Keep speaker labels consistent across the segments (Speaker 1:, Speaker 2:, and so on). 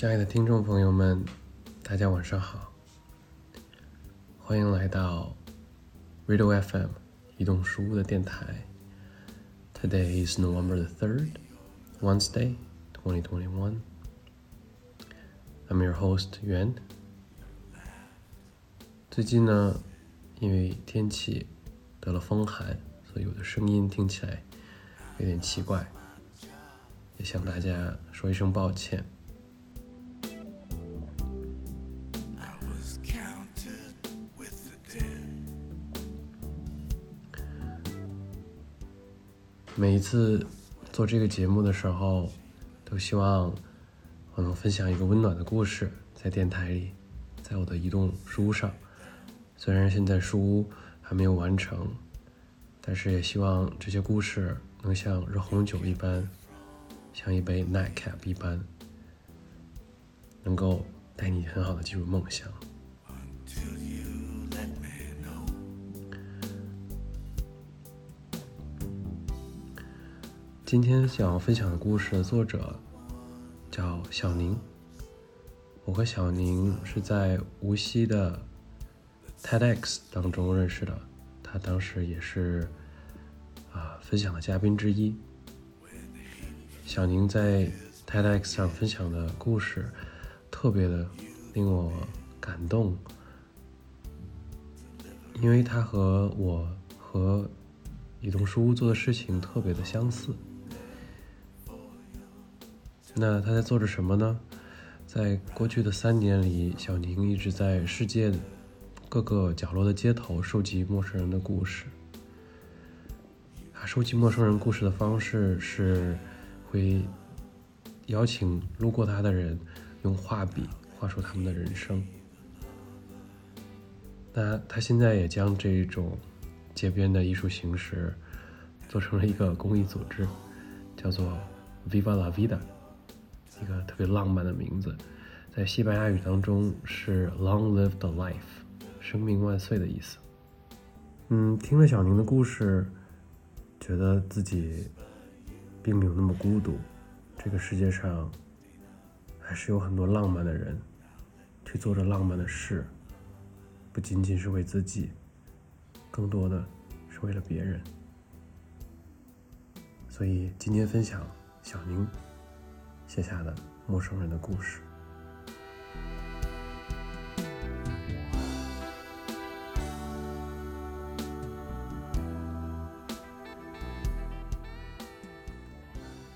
Speaker 1: 亲爱的听众朋友们，大家晚上好，欢迎来到 Radio FM 移动书屋的电台。Today is November the third, Wednesday, 2021. I'm your host Yuan.。最近呢，因为天气得了风寒，所以我的声音听起来有点奇怪，也向大家说一声抱歉。每一次做这个节目的时候，都希望我能分享一个温暖的故事，在电台里，在我的移动书屋上。虽然现在书屋还没有完成，但是也希望这些故事能像热红酒一般，像一杯 nightcap 一般，能够带你很好的进入梦乡。今天想要分享的故事的作者叫小宁。我和小宁是在无锡的 TEDx 当中认识的，他当时也是啊分享的嘉宾之一。小宁在 TEDx 上分享的故事特别的令我感动，因为他和我和移动书屋做的事情特别的相似。那他在做着什么呢？在过去的三年里，小宁一直在世界各个角落的街头收集陌生人的故事。他收集陌生人故事的方式是会邀请路过他的人用画笔画出他们的人生。那他现在也将这种街边的艺术形式做成了一个公益组织，叫做 Viva la Vida。一个特别浪漫的名字，在西班牙语当中是 “Long live the life”，生命万岁的意思。嗯，听了小宁的故事，觉得自己并没有那么孤独。这个世界上还是有很多浪漫的人，去做着浪漫的事，不仅仅是为自己，更多的是为了别人。所以今天分享小宁。写下的陌生人的故事。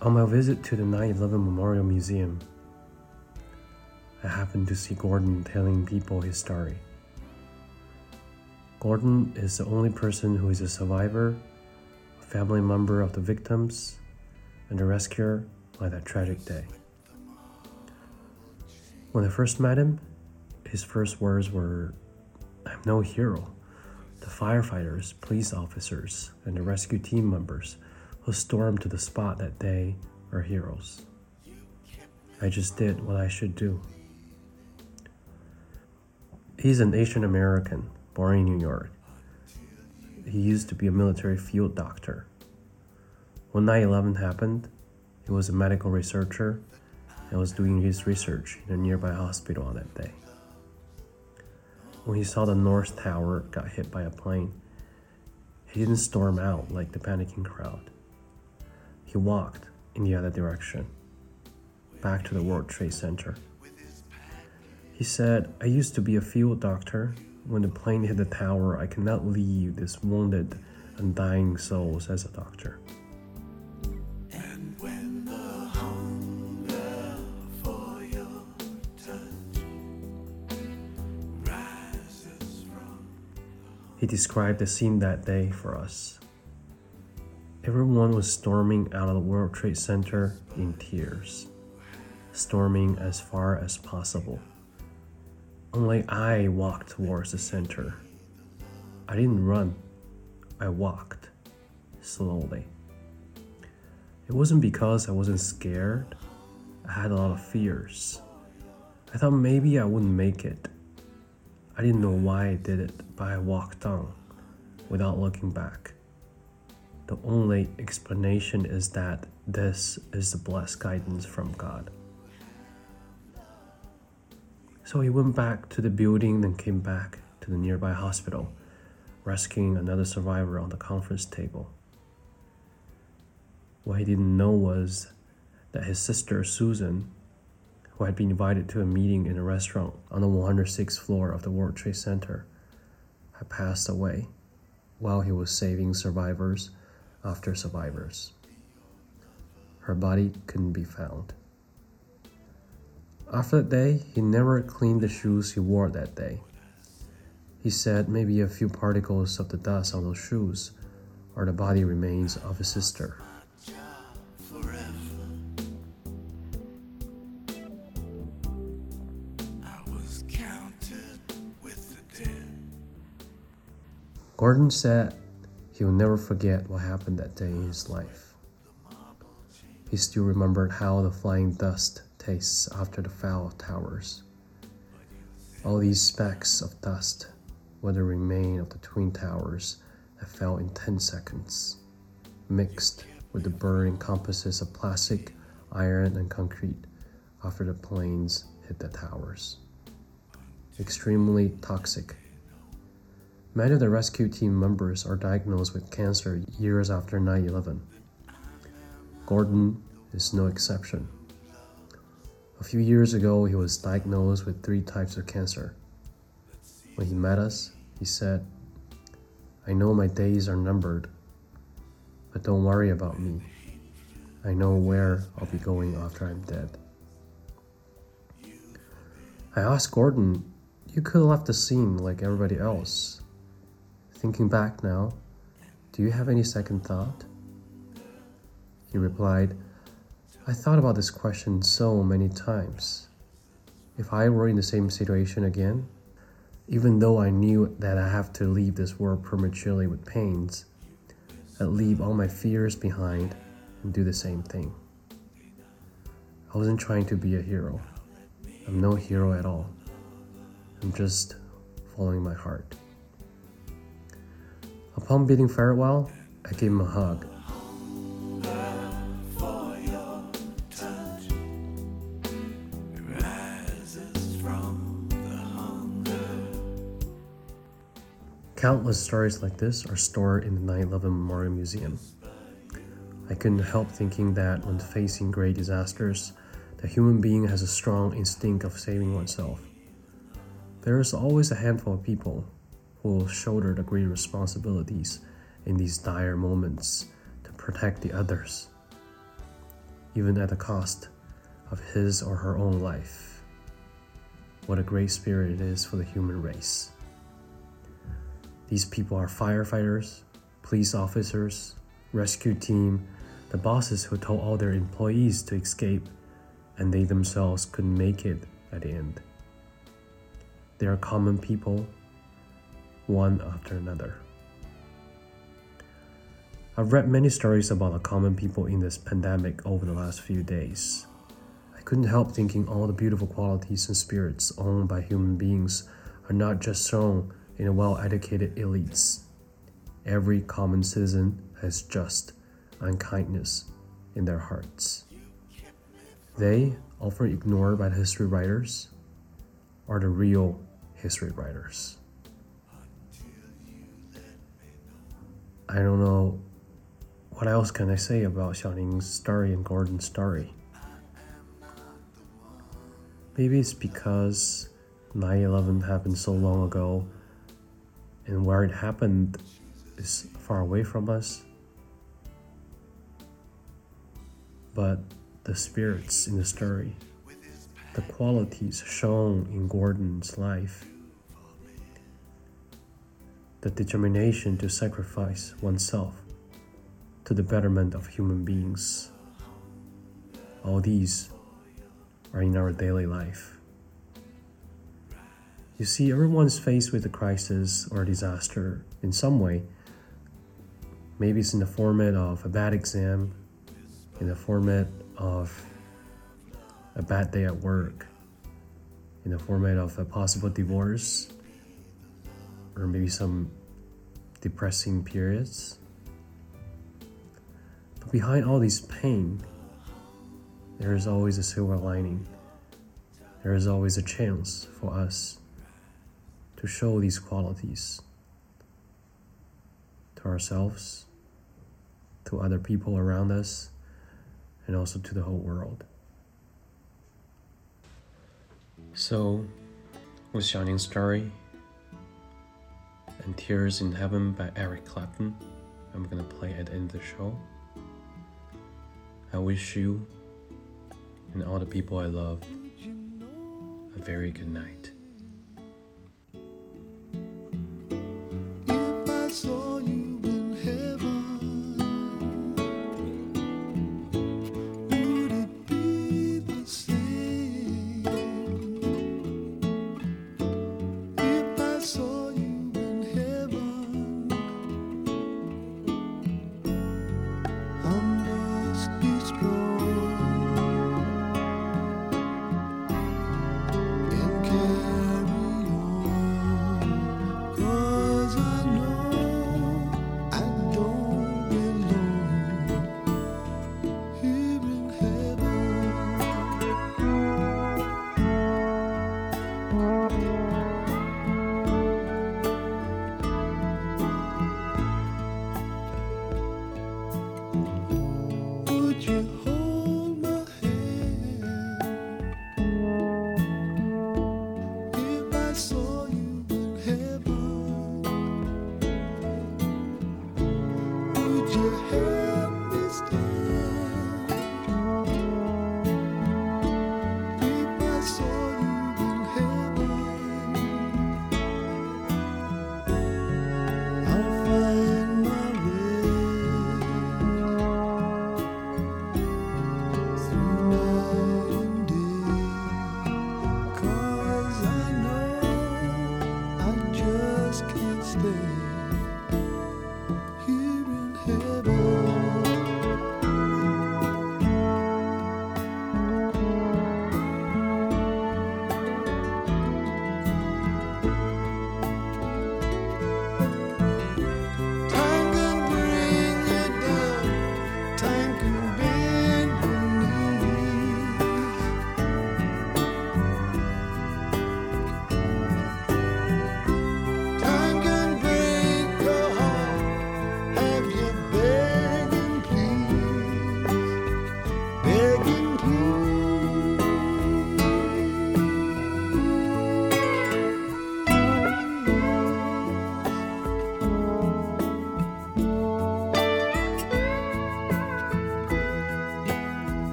Speaker 1: On my visit to the 9 11 Memorial Museum, I happened to see Gordon telling people his story. Gordon is the only person who is a survivor, a family member of the victims, and a rescuer by that tragic day. When I first met him, his first words were, I'm no hero. The firefighters, police officers, and the rescue team members who stormed to the spot that day are heroes. I just did what I should do. He's an Asian American born in New York. He used to be a military field doctor. When 9 11 happened, he was a medical researcher and was doing his research in a nearby hospital on that day. When he saw the North Tower got hit by a plane, he didn't storm out like the panicking crowd. He walked in the other direction, back to the World Trade Center. He said, I used to be a field doctor. When the plane hit the tower, I cannot leave these wounded and dying souls as a doctor. He described the scene that day for us. Everyone was storming out of the World Trade Center in tears, storming as far as possible. Only I walked towards the center. I didn't run, I walked slowly. It wasn't because I wasn't scared, I had a lot of fears. I thought maybe I wouldn't make it. I didn't know why I did it, but I walked on without looking back. The only explanation is that this is the blessed guidance from God. So he went back to the building and came back to the nearby hospital, rescuing another survivor on the conference table. What he didn't know was that his sister Susan, who had been invited to a meeting in a restaurant on the 106th floor of the World Trade Center, had passed away while he was saving survivors after survivors. Her body couldn't be found. After that day, he never cleaned the shoes he wore that day. He said maybe a few particles of the dust on those shoes are the body remains of his sister. Gordon said he will never forget what happened that day in his life. He still remembered how the flying dust tastes after the fall of towers. All these specks of dust were the remain of the twin towers that fell in 10 seconds, mixed with the burning composites of plastic, iron, and concrete after the planes hit the towers. Extremely toxic Many of the rescue team members are diagnosed with cancer years after 9 11. Gordon is no exception. A few years ago, he was diagnosed with three types of cancer. When he met us, he said, I know my days are numbered, but don't worry about me. I know where I'll be going after I'm dead. I asked Gordon, You could have left the scene like everybody else. Thinking back now, do you have any second thought? He replied, I thought about this question so many times. If I were in the same situation again, even though I knew that I have to leave this world prematurely with pains, I'd leave all my fears behind and do the same thing. I wasn't trying to be a hero. I'm no hero at all. I'm just following my heart. Upon bidding farewell, I gave him a hug. Countless stories like this are stored in the 9 11 Memorial Museum. I couldn't help thinking that when facing great disasters, the human being has a strong instinct of saving oneself. There is always a handful of people will shoulder the great responsibilities in these dire moments to protect the others, even at the cost of his or her own life. What a great spirit it is for the human race. These people are firefighters, police officers, rescue team, the bosses who told all their employees to escape and they themselves couldn't make it at the end. They are common people one after another. I've read many stories about the common people in this pandemic over the last few days. I couldn't help thinking all the beautiful qualities and spirits owned by human beings are not just shown in well educated elites. Every common citizen has just unkindness in their hearts. They, often ignored by the history writers, are the real history writers. I don't know what else can I say about Xiaoning's story and Gordon's story. Maybe it's because 9 11 happened so long ago and where it happened is far away from us. But the spirits in the story, the qualities shown in Gordon's life, the determination to sacrifice oneself to the betterment of human beings. All these are in our daily life. You see, everyone's faced with a crisis or a disaster in some way. Maybe it's in the format of a bad exam, in the format of a bad day at work, in the format of a possible divorce, or maybe some depressing periods. But behind all this pain, there is always a silver lining.
Speaker 2: there is always a chance for us to show these qualities to ourselves, to other people around us, and also to the whole world. So, with Xiaoning's story and Tears in Heaven by Eric Clapton, I'm gonna play at the end of the show. I wish you and all the people I love a very good night.